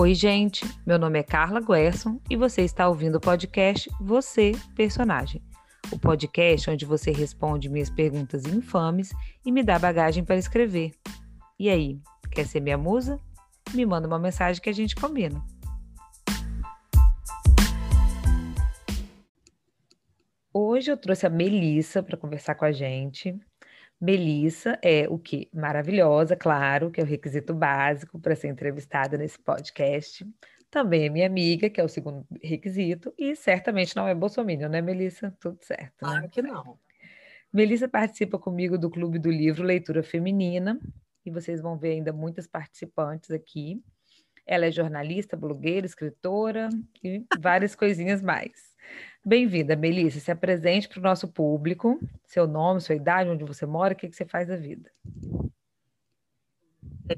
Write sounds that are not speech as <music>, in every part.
Oi, gente. Meu nome é Carla Guerson e você está ouvindo o podcast Você, Personagem. O podcast onde você responde minhas perguntas infames e me dá bagagem para escrever. E aí, quer ser minha musa? Me manda uma mensagem que a gente combina. Hoje eu trouxe a Melissa para conversar com a gente. Melissa é o quê? Maravilhosa, claro, que é o requisito básico para ser entrevistada nesse podcast. Também é minha amiga, que é o segundo requisito, e certamente não é bolsominion, né, Melissa? Tudo certo. Né? Claro que não. Melissa participa comigo do Clube do Livro Leitura Feminina, e vocês vão ver ainda muitas participantes aqui. Ela é jornalista, blogueira, escritora e várias coisinhas mais. Bem-vinda, Melissa. Se apresente para o nosso público, seu nome, sua idade, onde você mora, o que, que você faz da vida.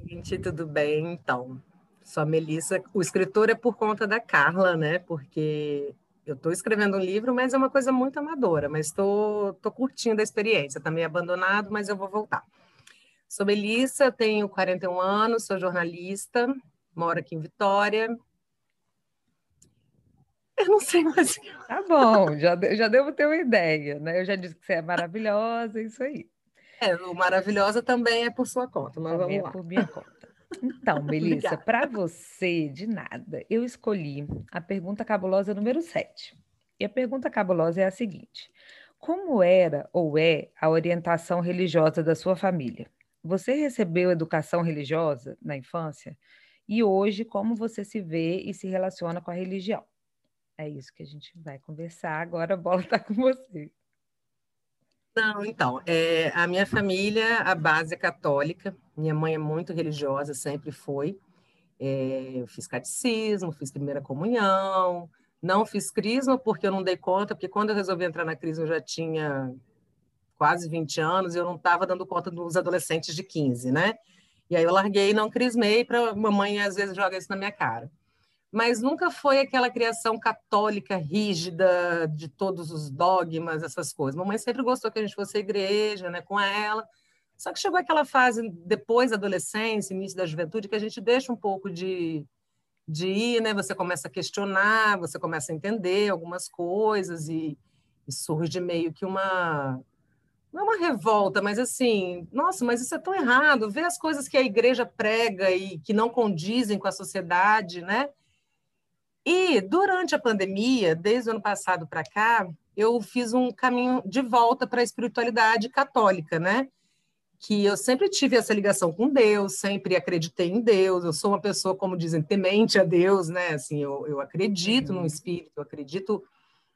Gente, tudo bem? Então, sou a Melissa. O escritor é por conta da Carla, né? Porque eu estou escrevendo um livro, mas é uma coisa muito amadora, mas estou curtindo a experiência. Está meio abandonado, mas eu vou voltar. Sou Melissa, tenho 41 anos, sou jornalista, moro aqui em Vitória, eu não sei mais. Tá bom, já, já devo ter uma ideia, né? Eu já disse que você é maravilhosa, é isso aí. É, o maravilhosa também é por sua conta, mas também vamos é lá. É por minha conta. Então, <laughs> Melissa, para você, de nada, eu escolhi a pergunta cabulosa número 7. E a pergunta cabulosa é a seguinte: Como era ou é a orientação religiosa da sua família? Você recebeu educação religiosa na infância? E hoje, como você se vê e se relaciona com a religião? É isso que a gente vai conversar. Agora a bola está com você. Não, então, é, a minha família, a base é católica. Minha mãe é muito religiosa, sempre foi. É, eu fiz catecismo, fiz primeira comunhão, não fiz crisma porque eu não dei conta, porque quando eu resolvi entrar na crisma eu já tinha quase 20 anos e eu não estava dando conta dos adolescentes de 15, né? E aí eu larguei e não crismei para mamãe às vezes joga isso na minha cara mas nunca foi aquela criação católica rígida de todos os dogmas, essas coisas. Mamãe sempre gostou que a gente fosse à igreja, né, com ela. Só que chegou aquela fase depois da adolescência, início da juventude, que a gente deixa um pouco de, de ir, né? Você começa a questionar, você começa a entender algumas coisas e, e surge meio que uma não é uma revolta, mas assim, nossa, mas isso é tão errado. Ver as coisas que a igreja prega e que não condizem com a sociedade, né? E durante a pandemia, desde o ano passado para cá, eu fiz um caminho de volta para a espiritualidade católica, né? Que eu sempre tive essa ligação com Deus, sempre acreditei em Deus. Eu sou uma pessoa, como dizem, temente a Deus, né? Assim, eu, eu acredito uhum. no Espírito, eu acredito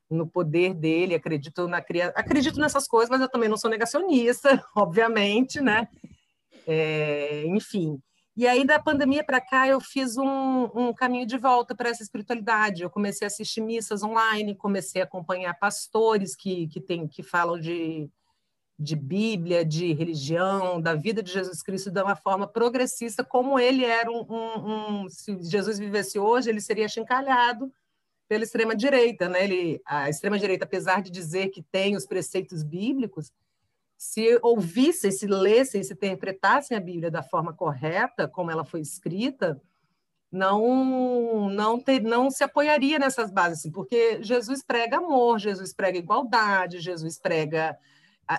no poder dele, acredito na criação, acredito nessas coisas, mas eu também não sou negacionista, <laughs> obviamente, né? É, enfim. E aí, da pandemia para cá, eu fiz um, um caminho de volta para essa espiritualidade. Eu comecei a assistir missas online, comecei a acompanhar pastores que, que, tem, que falam de, de Bíblia, de religião, da vida de Jesus Cristo de uma forma progressista, como ele era um, um, um se Jesus vivesse hoje, ele seria chincalhado pela extrema direita, né? Ele, a extrema direita, apesar de dizer que tem os preceitos bíblicos, se ouvissem, se lessem, se interpretassem a Bíblia da forma correta, como ela foi escrita, não não ter, não se apoiaria nessas bases, assim, porque Jesus prega amor, Jesus prega igualdade, Jesus prega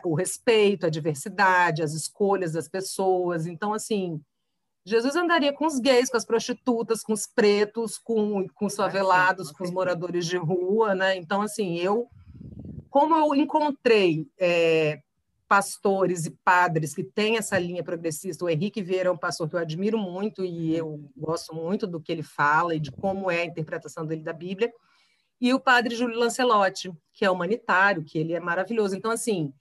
o respeito, a diversidade, as escolhas das pessoas. Então, assim, Jesus andaria com os gays, com as prostitutas, com os pretos, com, com os favelados, com os moradores de rua, né? Então, assim, eu, como eu encontrei é, pastores e padres que têm essa linha progressista. O Henrique Vieira é um pastor que eu admiro muito e eu gosto muito do que ele fala e de como é a interpretação dele da Bíblia. E o padre Júlio Lancelotti, que é humanitário, que ele é maravilhoso. Então, assim,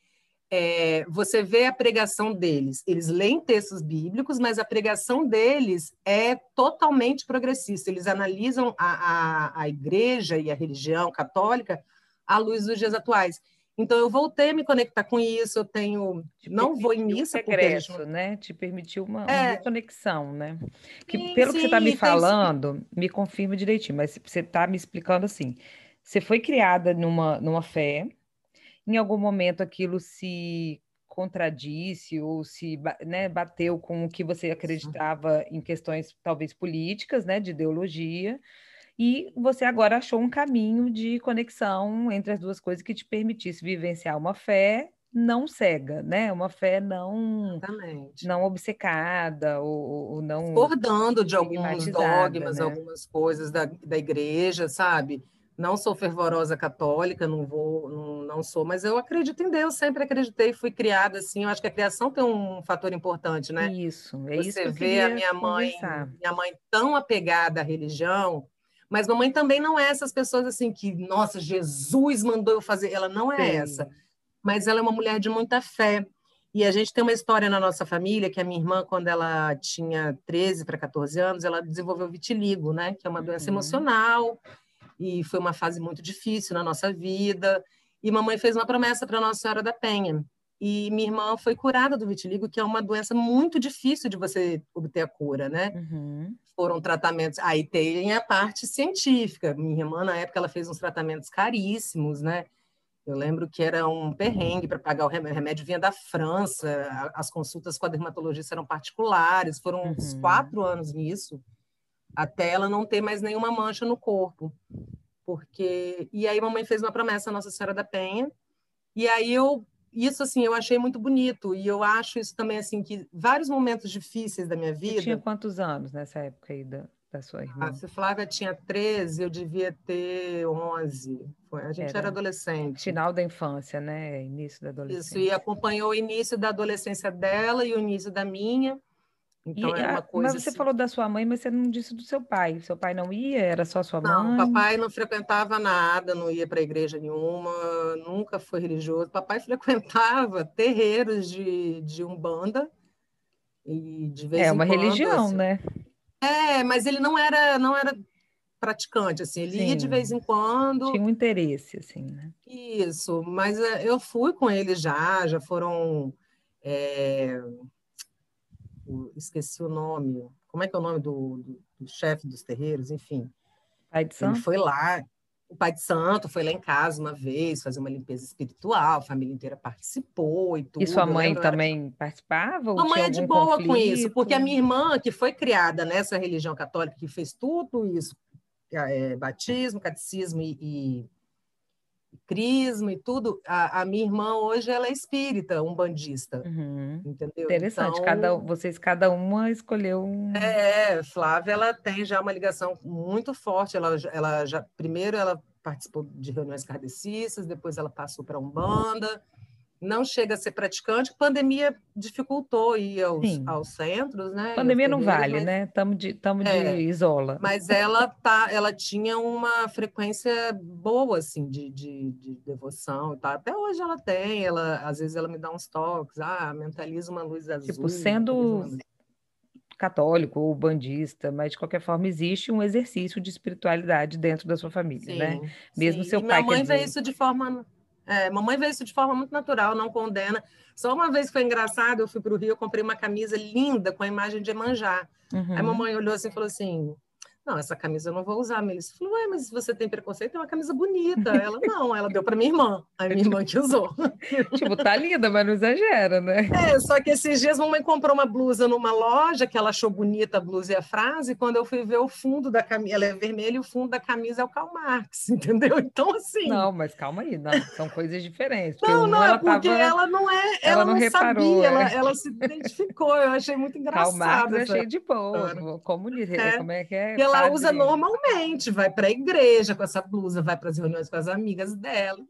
é, você vê a pregação deles. Eles leem textos bíblicos, mas a pregação deles é totalmente progressista. Eles analisam a, a, a igreja e a religião católica à luz dos dias atuais. Então eu voltei a me conectar com isso, eu tenho Te não vou em missa um regresso, porque né? Te permitiu uma, é. uma conexão, né? Que sim, pelo sim, que você está me falando, sim. me confirma direitinho, mas você está me explicando assim. Você foi criada numa, numa fé, em algum momento aquilo se contradisse ou se né, bateu com o que você acreditava em questões talvez políticas, né, de ideologia, e você agora achou um caminho de conexão entre as duas coisas que te permitisse vivenciar uma fé não cega, né? Uma fé não Exatamente. não obcecada ou, ou não discordando de alguns dogmas, né? algumas coisas da, da igreja, sabe? Não sou fervorosa católica, não vou, não, não sou, mas eu acredito em Deus, sempre acreditei, fui criada assim. Eu acho que a criação tem um fator importante, né? Isso, é Você isso que vê a minha mãe, conversar. minha mãe tão apegada à religião, mas mamãe também não é essas pessoas assim que, nossa, Jesus mandou eu fazer. Ela não é Sim. essa mas ela é uma mulher de muita fé. E a gente tem uma história na nossa família que a minha irmã, quando ela tinha 13 para 14 anos, ela desenvolveu vitiligo, né? Que é uma doença uhum. emocional e foi uma fase muito difícil na nossa vida. E mamãe fez uma promessa para Nossa Senhora da Penha. E minha irmã foi curada do vitiligo, que é uma doença muito difícil de você obter a cura, né? Uhum. Foram tratamentos. Aí tem a parte científica. Minha irmã, na época, ela fez uns tratamentos caríssimos, né? Eu lembro que era um perrengue para pagar o remédio. O remédio vinha da França, as consultas com a dermatologista eram particulares, foram uhum. uns quatro anos nisso, até ela não ter mais nenhuma mancha no corpo. Porque e aí mamãe fez uma promessa à Nossa Senhora da Penha, e aí eu isso assim eu achei muito bonito e eu acho isso também assim que vários momentos difíceis da minha vida. Você tinha quantos anos nessa época aí da da sua irmã? Ah, se Flávia tinha 13, eu devia ter 11. Foi, a gente era, era, adolescente. Final da infância, né? Início da adolescência. Isso, e acompanhou o início da adolescência dela e o início da minha. Então, e, era uma coisa mas você assim... falou da sua mãe, mas você não disse do seu pai. Seu pai não ia? Era só sua não, mãe? Não, papai não frequentava nada, não ia para igreja nenhuma, nunca foi religioso. Papai <laughs> frequentava terreiros de, de umbanda e de vez é uma quando, religião, assim, né? É, mas ele não era, não era praticante, assim, ele Sim. ia de vez em quando. Tinha um interesse, assim, né? Isso, mas é, eu fui com ele já, já foram. É... Esqueci o nome. Como é que é o nome do, do, do chefe dos terreiros? Enfim. Pai de Ele foi lá, o pai de santo foi lá em casa uma vez fazer uma limpeza espiritual, a família inteira participou e tudo. E sua mãe também participava? A mãe é de boa conflito? com isso, porque a minha irmã, que foi criada nessa religião católica, que fez tudo isso, é, batismo, catecismo e, e crisma e tudo, a, a, minha irmã hoje ela é espírita, um bandista, uhum. entendeu? Interessante, então, cada, vocês cada uma escolheu um... É, Flávia, ela tem já uma ligação muito forte, ela, ela já, primeiro ela participou de reuniões kardecistas, depois ela passou para Umbanda, não chega a ser praticante, pandemia dificultou ir aos, aos centros, né? Pandemia não vale, mas... né? Estamos de, tamo é, de isola. Mas ela tá, ela tinha uma frequência boa, assim, de, de, de devoção tal. Até hoje ela tem, ela, às vezes ela me dá uns toques, ah, mentaliza uma luz azul. Tipo, sendo católico ou bandista, mas de qualquer forma existe um exercício de espiritualidade dentro da sua família, sim, né? Mesmo sim. seu e pai. Minha mãe dizer... vê isso de forma é, mamãe vê isso de forma muito natural, não condena. Só uma vez foi engraçado, eu fui para o Rio, comprei uma camisa linda com a imagem de Emanjá. Uhum. Aí mamãe olhou assim e falou assim: não, essa camisa eu não vou usar. A Melissa falou, ué, mas você tem preconceito, é uma camisa bonita. Ela, não, ela deu para minha irmã. A minha irmã que usou. <laughs> tipo, tá linda, mas não exagera, né? É, só que esses dias mamãe comprou uma blusa numa loja que ela achou bonita a blusa e a frase, e quando eu fui ver o fundo da camisa, ela é vermelha e o fundo da camisa é o Karl Marx, <laughs> entendeu? Então, assim... Não, mas calma aí, não, são coisas diferentes. Não, não, é porque tava... ela não é, ela, ela não, não reparou, sabia, é. ela, ela, se identificou, eu achei muito engraçado. Karl Marx é cheio de povo, comunista, é. como é que é? Ela usa normalmente, vai para a igreja com essa blusa, vai para as reuniões com as amigas dela.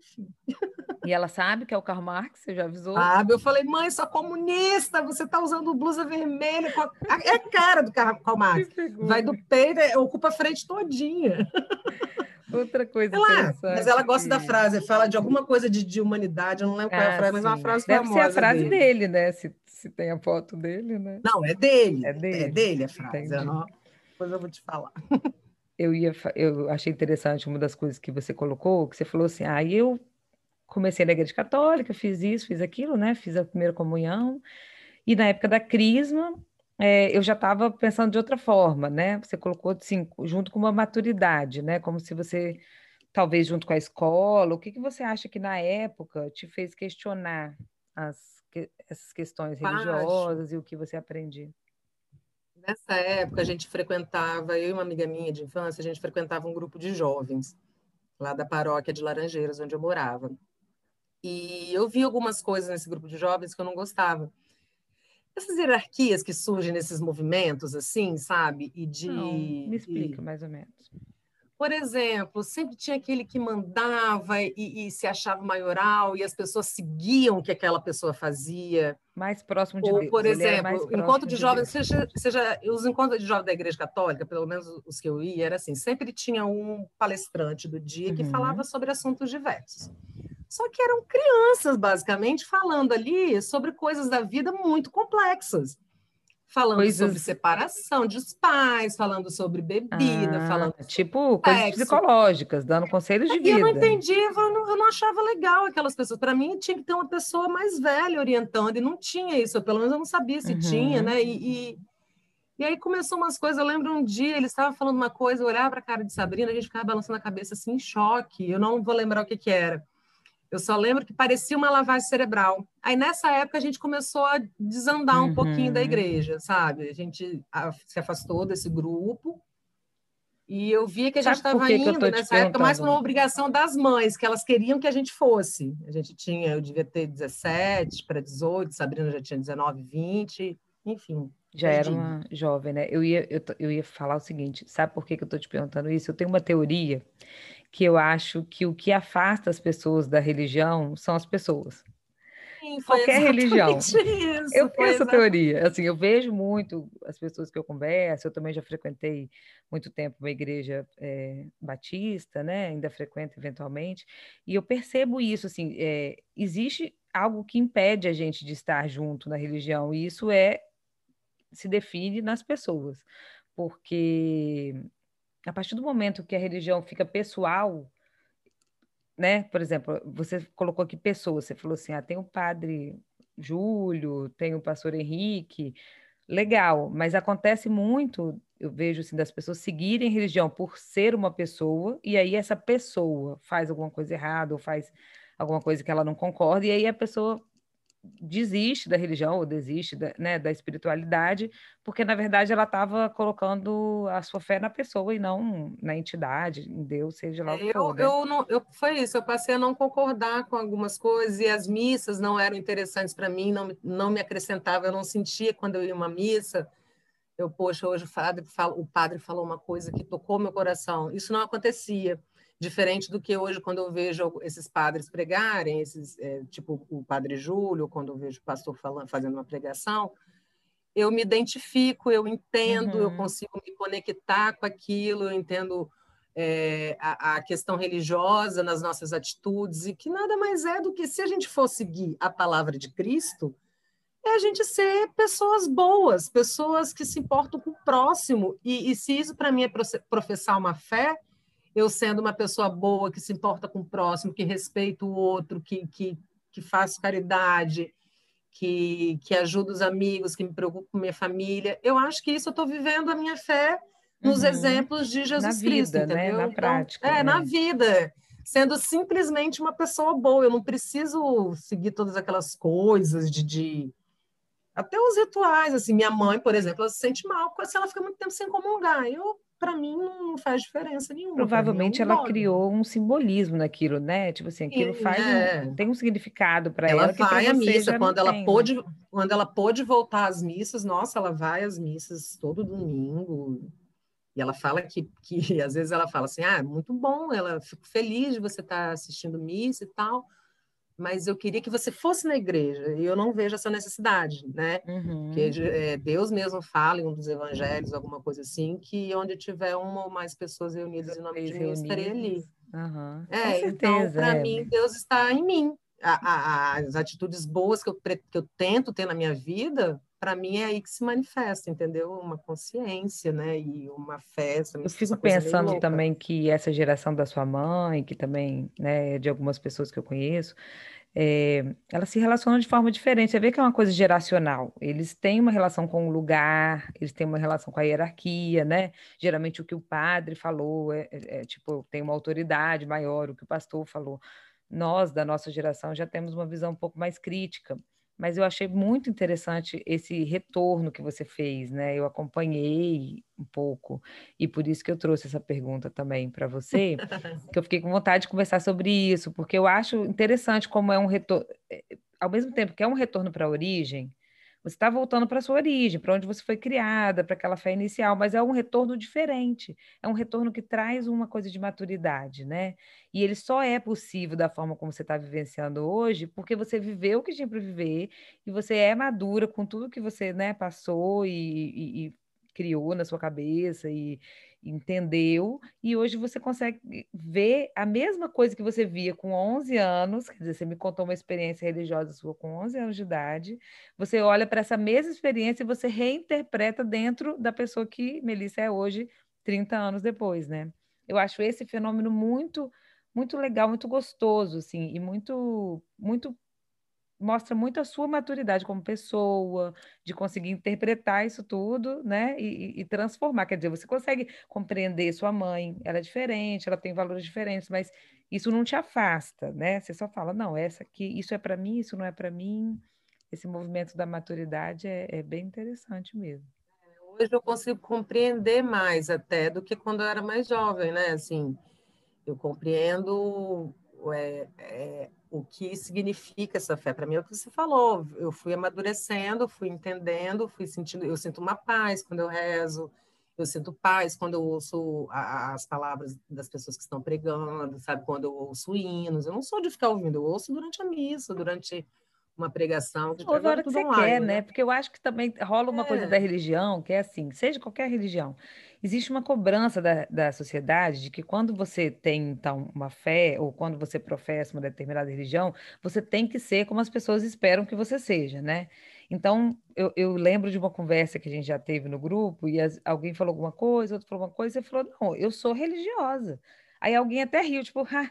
E ela sabe que é o Karl Marx, você já avisou? Sabe, eu falei, mãe, sou comunista, você está usando blusa vermelha, é a cara do Karl Marx, vai do peito, é, ocupa a frente todinha. Outra coisa ela, Mas ela gosta da frase, fala de alguma coisa de, de humanidade, eu não lembro ah, qual é a ah, frase, mas é uma frase Deve famosa ser a frase dele, dele né? Se, se tem a foto dele, né? Não, é dele. É dele, é dele a frase. Depois eu vou te falar. Eu ia, eu achei interessante uma das coisas que você colocou, que você falou assim, ah, eu comecei na igreja católica, fiz isso, fiz aquilo, né? Fiz a primeira comunhão, e na época da crisma, é, eu já estava pensando de outra forma, né? Você colocou assim, junto com uma maturidade, né? Como se você, talvez junto com a escola, o que, que você acha que na época te fez questionar as essas questões religiosas e o que você aprendia? Nessa época, a gente frequentava, eu e uma amiga minha de infância, a gente frequentava um grupo de jovens, lá da paróquia de Laranjeiras, onde eu morava. E eu vi algumas coisas nesse grupo de jovens que eu não gostava. Essas hierarquias que surgem nesses movimentos, assim, sabe? E de. Não, me explica, e... mais ou menos. Por exemplo, sempre tinha aquele que mandava e, e, se achava maioral e as pessoas seguiam o que aquela pessoa fazia. Mais próximo de Ou, Deus. por exemplo, encontro de, de jovens, seja, seja, os encontros de jovens da Igreja Católica, pelo menos os que eu ia, era assim, sempre tinha um palestrante do dia que uhum. falava sobre assuntos diversos. Só que eram crianças, basicamente, falando ali sobre coisas da vida muito complexas falando coisas... sobre separação dos pais, falando sobre bebida, ah, falando tipo coisas sexo. psicológicas, dando conselhos de vida. E eu não entendi, eu não, eu não achava legal aquelas pessoas. Para mim tinha que ter uma pessoa mais velha orientando e não tinha isso, pelo menos eu não sabia se uhum. tinha, né? E, e, e, aí começou umas coisas. Eu lembro um dia ele estava falando uma coisa, eu olhava para a cara de Sabrina, a gente ficava balançando a cabeça assim em choque. Eu não vou lembrar o que que era. Eu só lembro que parecia uma lavagem cerebral. Aí nessa época a gente começou a desandar um uhum. pouquinho da uhum. igreja, sabe? A gente se afastou desse grupo e eu via que a gente estava indo nessa época mais uma obrigação das mães, que elas queriam que a gente fosse. A gente tinha, eu devia ter 17 para 18, Sabrina já tinha 19, 20, enfim. Já era uma jovem, né? Eu ia, eu, eu ia falar o seguinte: sabe por que, que eu estou te perguntando isso? Eu tenho uma teoria que eu acho que o que afasta as pessoas da religião são as pessoas. Sim, Qualquer religião. <laughs> Isso, eu tenho essa teoria. Assim, eu vejo muito as pessoas que eu converso, eu também já frequentei muito tempo uma igreja é, batista, né? Ainda frequento eventualmente, e eu percebo isso, assim, é, existe algo que impede a gente de estar junto na religião, e isso é se define nas pessoas, porque a partir do momento que a religião fica pessoal, né? Por exemplo, você colocou aqui pessoas, você falou assim: ah, tem o padre Júlio, tem o pastor Henrique, legal, mas acontece muito, eu vejo assim, das pessoas seguirem religião por ser uma pessoa, e aí essa pessoa faz alguma coisa errada, ou faz alguma coisa que ela não concorda, e aí a pessoa desiste da religião ou desiste da, né, da espiritualidade, porque na verdade ela estava colocando a sua fé na pessoa e não na entidade, em Deus, seja lá o que eu, for. Né? Eu, não, eu, foi isso, eu passei a não concordar com algumas coisas e as missas não eram interessantes para mim, não, não me acrescentava, eu não sentia quando eu ia uma missa. Eu, poxa, hoje o padre, o padre falou uma coisa que tocou meu coração. Isso não acontecia diferente do que hoje quando eu vejo esses padres pregarem, esses é, tipo o padre Júlio, quando eu vejo o pastor falando, fazendo uma pregação, eu me identifico, eu entendo, uhum. eu consigo me conectar com aquilo, eu entendo é, a, a, questão religiosa nas nossas atitudes e que nada mais é do que se a gente for seguir a palavra de Cristo, é a gente ser pessoas boas, pessoas que se importam com o próximo. E, e se isso para mim é professar uma fé, eu sendo uma pessoa boa, que se importa com o próximo, que respeita o outro, que, que, que faz caridade, que, que ajuda os amigos, que me preocupa com minha família. Eu acho que isso eu estou vivendo a minha fé nos uhum. exemplos de Jesus na Cristo, vida, né? entendeu? Né? Na então, prática. É, né? na vida. Sendo simplesmente uma pessoa boa. Eu não preciso seguir todas aquelas coisas de, de... Até os rituais, assim, minha mãe, por exemplo, ela se sente mal se ela fica muito tempo sem comungar. Eu para mim não faz diferença nenhuma. Provavelmente ela criou um simbolismo naquilo, né? Tipo assim, aquilo Sim, faz é. um, tem um significado para ela. Ela vai à missa quando ela tem, pôde, né? quando ela pôde voltar às missas. Nossa, ela vai às missas todo domingo. E ela fala que, que <laughs> às vezes ela fala assim, ah, muito bom, ela fico feliz de você estar tá assistindo missa e tal mas eu queria que você fosse na igreja, e eu não vejo essa necessidade, né? Uhum. Porque é, Deus mesmo fala em um dos evangelhos, alguma coisa assim, que onde tiver uma ou mais pessoas reunidas em nome de Deus, estarei ali. Uhum. É, então, para é. mim, Deus está em mim. A, a, as atitudes boas que eu, que eu tento ter na minha vida, para mim é aí que se manifesta, entendeu? Uma consciência, né? E uma festa. Eu fico pensando também que essa geração da sua mãe, que também, né, de algumas pessoas que eu conheço, é, elas se relacionam de forma diferente. Você vê que é uma coisa geracional. Eles têm uma relação com o lugar, eles têm uma relação com a hierarquia, né? Geralmente o que o padre falou é, é, é tipo tem uma autoridade maior, o que o pastor falou. Nós da nossa geração já temos uma visão um pouco mais crítica mas eu achei muito interessante esse retorno que você fez, né? Eu acompanhei um pouco e por isso que eu trouxe essa pergunta também para você, <laughs> que eu fiquei com vontade de conversar sobre isso, porque eu acho interessante como é um retorno, eh, ao mesmo tempo que é um retorno para a origem, você está voltando para a sua origem, para onde você foi criada, para aquela fé inicial, mas é um retorno diferente. É um retorno que traz uma coisa de maturidade, né? E ele só é possível da forma como você está vivenciando hoje, porque você viveu o que tinha para viver e você é madura com tudo que você né, passou e, e, e criou na sua cabeça e, entendeu, e hoje você consegue ver a mesma coisa que você via com 11 anos, quer dizer, você me contou uma experiência religiosa sua com 11 anos de idade, você olha para essa mesma experiência e você reinterpreta dentro da pessoa que Melissa é hoje, 30 anos depois, né? Eu acho esse fenômeno muito muito legal, muito gostoso, assim, e muito muito mostra muito a sua maturidade como pessoa, de conseguir interpretar isso tudo, né? E, e, transformar. Quer dizer, você consegue compreender sua mãe, ela é diferente, ela tem valores diferentes, mas isso não te afasta, né? Você só fala, não, essa aqui, isso é para mim, isso não é para mim. Esse movimento da maturidade é, é bem interessante mesmo. Hoje eu consigo compreender mais até do que quando eu era mais jovem, né? Assim, eu compreendo é, é, o que significa essa fé. Para mim é o que você falou. Eu fui amadurecendo, fui entendendo, fui sentindo. Eu sinto uma paz quando eu rezo. Eu sinto paz quando eu ouço as palavras das pessoas que estão pregando, sabe? Quando eu ouço hinos. Eu não sou de ficar ouvindo, eu ouço durante a missa, durante uma pregação. Que Ouve a hora que você online, quer, né? né? Porque eu acho que também rola uma é. coisa da religião, que é assim, seja qualquer religião, existe uma cobrança da, da sociedade de que quando você tem, então, uma fé, ou quando você professa uma determinada religião, você tem que ser como as pessoas esperam que você seja, né? Então, eu, eu lembro de uma conversa que a gente já teve no grupo, e as, alguém falou alguma coisa, outro falou alguma coisa, e você falou, não, eu sou religiosa. Aí alguém até riu, tipo, ah,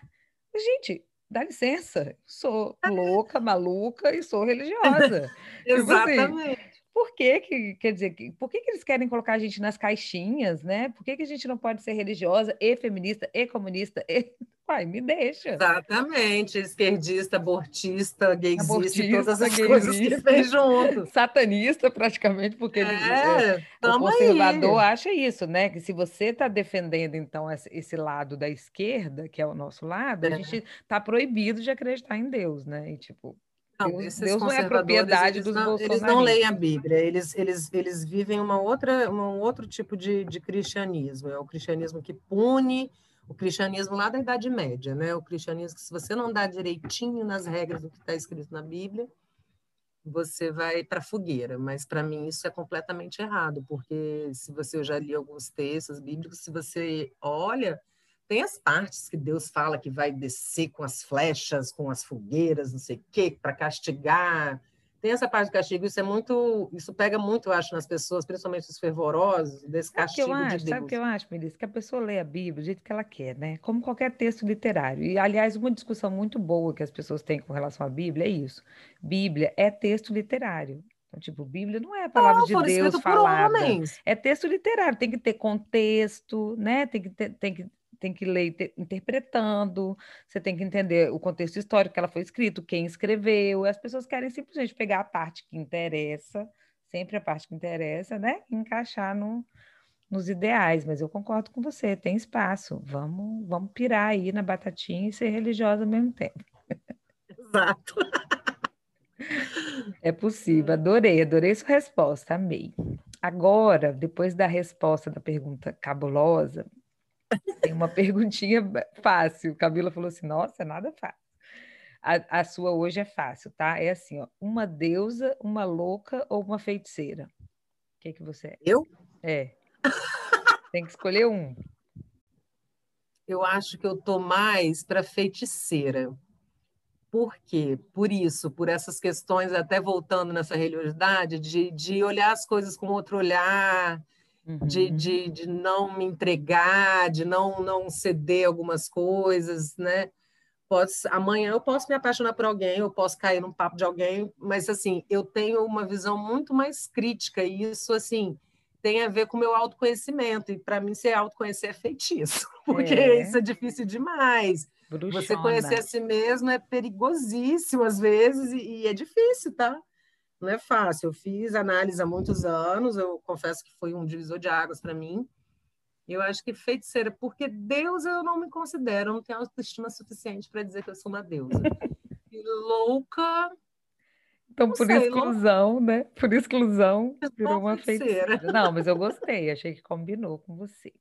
gente, dá licença, sou louca, maluca e sou religiosa. Exatamente. <laughs> Tipo assim, por que, que quer dizer, por que, que eles querem colocar a gente nas caixinhas, né? Por que, que a gente não pode ser religiosa e feminista e comunista? E... <laughs> Pai, me deixa. Exatamente, esquerdista, abortista, gaysista, abortista, todas as gaysista, coisas que vem junto. <laughs> Satanista, praticamente, porque é, ele, é, o conservador aí. acha isso, né? Que se você está defendendo, então, esse lado da esquerda, que é o nosso lado, é. a gente está proibido de acreditar em Deus, né? E, tipo, não, Deus, Deus não é propriedade dos não, Eles não leem a Bíblia, eles, eles, eles vivem uma outra, um outro tipo de, de cristianismo. É o cristianismo que pune, o cristianismo lá da Idade Média, né? O cristianismo que, se você não dá direitinho nas regras do que está escrito na Bíblia, você vai para a fogueira. Mas para mim isso é completamente errado, porque se você eu já li alguns textos bíblicos, se você olha tem as partes que Deus fala que vai descer com as flechas, com as fogueiras, não sei o quê, para castigar. Tem essa parte do castigo, isso é muito, isso pega muito, eu acho, nas pessoas, principalmente os fervorosos, desse sabe castigo acho, de Deus. Sabe o que eu acho, Melissa? Que a pessoa lê a Bíblia do jeito que ela quer, né? Como qualquer texto literário. E, aliás, uma discussão muito boa que as pessoas têm com relação à Bíblia é isso. Bíblia é texto literário. Então, tipo, Bíblia não é a palavra não, de Deus falada. É texto literário, tem que ter contexto, né? Tem que ter, tem que tem que ler interpretando, você tem que entender o contexto histórico que ela foi escrito, quem escreveu. As pessoas querem simplesmente pegar a parte que interessa, sempre a parte que interessa, né? E encaixar no, nos ideais. Mas eu concordo com você, tem espaço. Vamos, vamos pirar aí na batatinha e ser religiosa ao mesmo tempo. Exato. É possível, adorei, adorei sua resposta, amei. Agora, depois da resposta da pergunta cabulosa, tem uma perguntinha fácil. Camila falou assim: nossa, nada fácil. A, a, sua hoje é fácil, tá? É assim, ó, uma deusa, uma louca ou uma feiticeira? O que, que você é? Eu? É. Tem que escolher um. Eu acho que eu tô mais para feiticeira. Por quê? Por isso, por essas questões, até voltando nessa religiosidade, de, de olhar as coisas com outro olhar, uhum. de, de, de não me entregar, de não, não ceder algumas coisas, né? Posso, amanhã eu posso me apaixonar por alguém, eu posso cair num papo de alguém, mas assim, eu tenho uma visão muito mais crítica e isso assim tem a ver com o meu autoconhecimento e para mim ser autoconhecer é feitiço, <laughs> porque é. isso é difícil demais. Bruxona. Você conhecer a si mesmo é perigosíssimo às vezes e, e é difícil, tá? Não é fácil. Eu fiz análise há muitos anos, eu confesso que foi um divisor de águas para mim. Eu acho que feiticeira, porque Deus eu não me considero, eu não tenho autoestima suficiente para dizer que eu sou uma deusa. <laughs> E louca. Então, por sei, exclusão, louca. né? Por exclusão, virou uma feiticeira. feiticeira. Não, mas eu gostei, achei que combinou com você.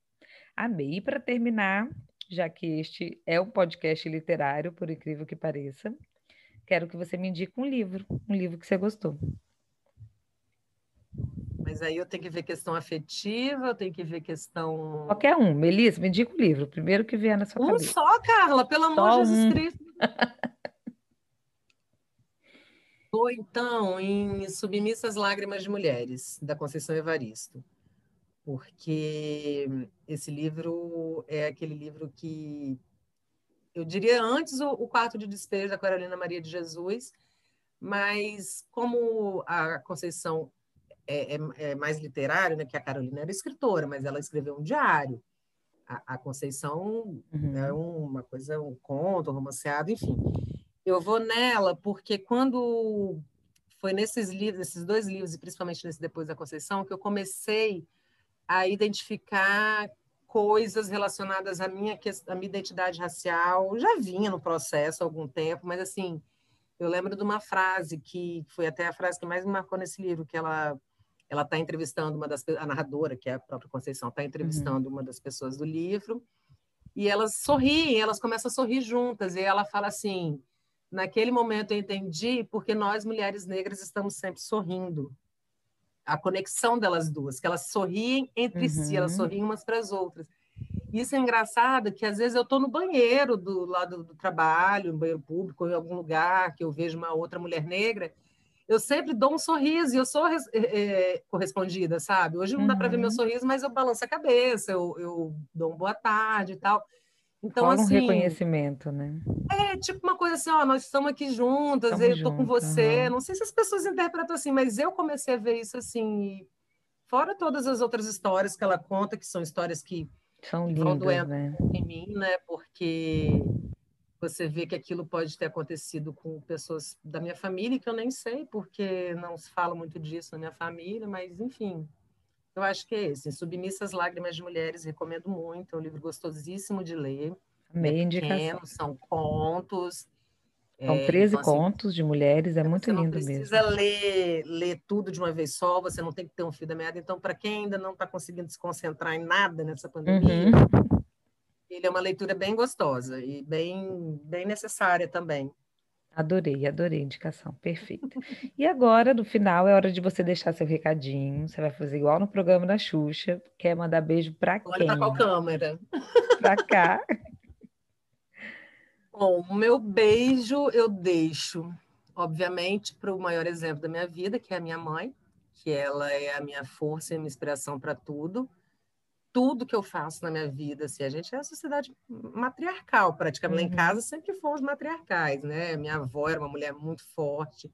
Amei. E para terminar, já que este é um podcast literário, por incrível que pareça, quero que você me indique um livro, um livro que você gostou. Mas aí eu tenho que ver questão afetiva, eu tenho que ver questão. Qualquer um. Melissa, me indica o livro, primeiro que vier na sua um cabeça. Um só, Carla, pelo amor de Jesus um. Cristo. <laughs> Ou então em Submissas Lágrimas de Mulheres, da Conceição Evaristo porque esse livro é aquele livro que eu diria antes o, o quarto de despejo da Carolina Maria de Jesus, mas como a Conceição é, é, é mais literária, né, que a Carolina era escritora, mas ela escreveu um diário. A, a Conceição uhum. é uma coisa, um conto, um romanceado, enfim. Eu vou nela porque quando foi nesses livros, nesses dois livros, e principalmente nesse Depois da Conceição, que eu comecei a identificar coisas relacionadas à minha, à minha identidade racial. Já vinha no processo há algum tempo, mas assim, eu lembro de uma frase que foi até a frase que mais me marcou nesse livro, que ela ela está entrevistando uma das a narradora, que é a própria Conceição, está entrevistando uhum. uma das pessoas do livro, e elas sorriem, elas começam a sorrir juntas, e ela fala assim: naquele momento eu entendi porque nós mulheres negras estamos sempre sorrindo a conexão delas duas, que elas sorriem entre uhum. si, elas uhum. sorriem umas para as outras. Isso é engraçado, que às vezes eu estou no banheiro do lado do trabalho, no banheiro público, em algum lugar que eu vejo uma outra mulher negra, eu sempre dou um sorriso e eu sou é, correspondida, sabe? Hoje não dá para ver meu uhum. sorriso, mas eu balanço a cabeça, eu, eu dou um boa tarde e tal. Então, Fora assim, um reconhecimento, né? É, tipo uma coisa assim, ó, nós estamos aqui juntas, estamos eu estou com você. Uhum. Não sei se as pessoas interpretam assim, mas eu comecei a ver isso assim. Fora todas as outras histórias que ela conta, que são histórias que, são lindas, doendo né? em mim, né? Porque você vê que aquilo pode ter acontecido com pessoas da minha família, que eu nem sei, porque não se fala muito disso na minha família, mas enfim, eu acho que é esse. Submissas Lágrimas de Mulheres, recomendo muito. É um livro gostosíssimo de ler. Meia é indicação. São contos. São 13 é, então, assim, contos de mulheres, é muito lindo mesmo. Você precisa ler, ler tudo de uma vez só, você não tem que ter um fio da meada. Então, para quem ainda não está conseguindo se concentrar em nada nessa pandemia, uhum. ele é uma leitura bem gostosa e bem, bem necessária também. Adorei, adorei a indicação, perfeita. E agora, no final, é hora de você deixar seu recadinho. Você vai fazer igual no programa da Xuxa. Quer mandar beijo para quem? Olha para qual câmera? Para cá. <laughs> Bom, o meu beijo eu deixo, obviamente, para o maior exemplo da minha vida, que é a minha mãe, que ela é a minha força e minha inspiração para tudo tudo que eu faço na minha vida, assim, a gente é a sociedade matriarcal, praticamente. Uhum. Em casa sempre fomos matriarcais, né? Minha avó era uma mulher muito forte,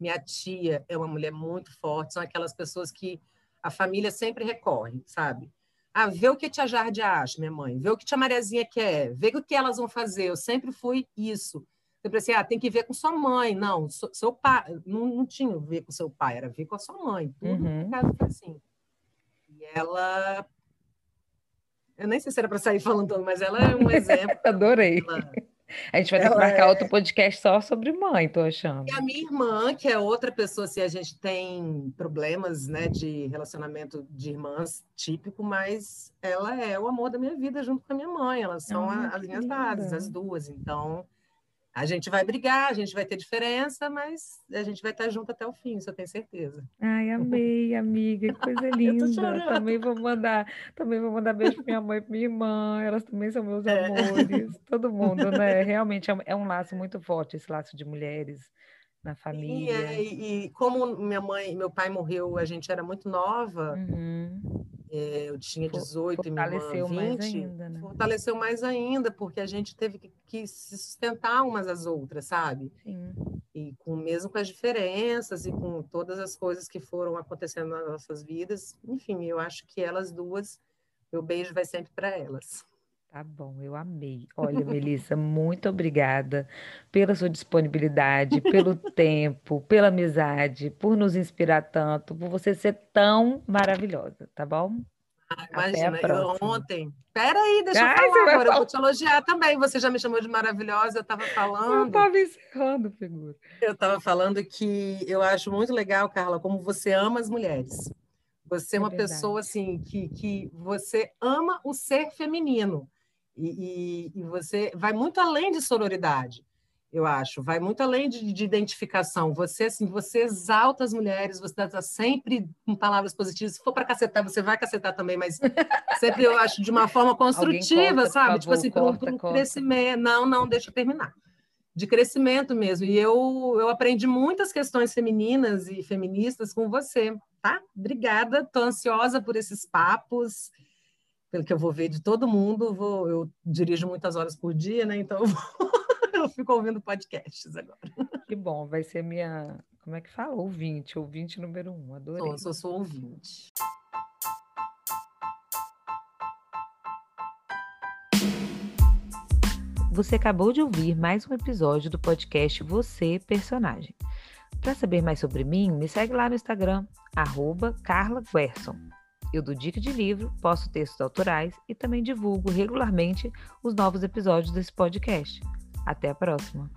minha tia é uma mulher muito forte, são aquelas pessoas que a família sempre recorre, sabe? Ah, vê o que a tia Jardim acha, minha mãe, vê o que a tia Mariazinha quer, vê o que elas vão fazer. Eu sempre fui isso. Sempre assim, ah, tem que ver com sua mãe. Não, seu pai, não, não tinha ver com seu pai, era ver com a sua mãe. Tudo uhum. casa foi assim. E ela eu nem sei se era para sair falando mas ela é um <laughs> exemplo. Adorei. Ela... A gente vai ter que marcar é... outro podcast só sobre mãe, tô achando. E a minha irmã, que é outra pessoa, se assim, a gente tem problemas né, de relacionamento de irmãs típico, mas ela é o amor da minha vida junto com a minha mãe. Elas são ah, as minhas bases, as duas. Então, a gente vai brigar, a gente vai ter diferença, mas a gente vai estar junto até o fim, isso eu tenho certeza. Ai, amei, amiga, que coisa <laughs> linda. também vou mandar, também vou mandar beijo para minha mãe e para minha irmã, elas também são meus é. amores, <laughs> todo mundo, né? Realmente é, é um laço muito forte esse laço de mulheres na família. E, e, e como minha mãe, meu pai morreu, a gente era muito nova. Uhum. É, eu tinha 18 e minha irmã 20. Mais ainda, né? Fortaleceu mais ainda, porque a gente teve que, que, se sustentar umas às outras, sabe? Sim. E com, mesmo com as diferenças e com todas as coisas que foram acontecendo nas nossas vidas. Enfim, eu acho que elas duas, meu beijo vai sempre para elas. Tá bom, eu amei. Olha, Melissa, muito obrigada pela sua disponibilidade, pelo <laughs> tempo, pela amizade, por nos inspirar tanto, por você ser tão maravilhosa, tá bom? Ah, imagina, eu ontem. Peraí, deixa Ai, eu falar agora, falar. eu vou te elogiar também. Você já me chamou de maravilhosa, eu estava falando. Eu estava encerrando, figura. Eu estava falando que eu acho muito legal, Carla, como você ama as mulheres. Você é, é uma verdade. pessoa assim que, que você ama o ser feminino. E, e, e, você vai muito além de sororidade, eu acho, vai muito além de, de identificação. Você assim, você exalta as mulheres, você está sempre com palavras positivas. Se for para cacetar, você vai cacetar também, mas <laughs> sempre eu acho de uma forma construtiva, corta, sabe? Tipo assim, para um crescimento. Não, não, deixa eu terminar. De crescimento mesmo. E eu, eu aprendi muitas questões femininas e feministas com você, tá? Obrigada, estou ansiosa por esses papos pelo que eu vou ver de todo mundo, vou, eu dirijo muitas horas por dia, né? Então eu, vou, <laughs> eu fico ouvindo podcasts agora. Que bom, vai ser minha, como é que fala? Ouvinte, ouvinte número um, adorei. Sou, sou, sou ouvinte. Você acabou de ouvir mais um episódio do podcast Você Personagem. Para saber mais sobre mim, me segue lá no Instagram, arroba Carla Guerson. Eu dou dica de livro, posto textos autorais e também divulgo regularmente os novos episódios desse podcast. Até a próxima!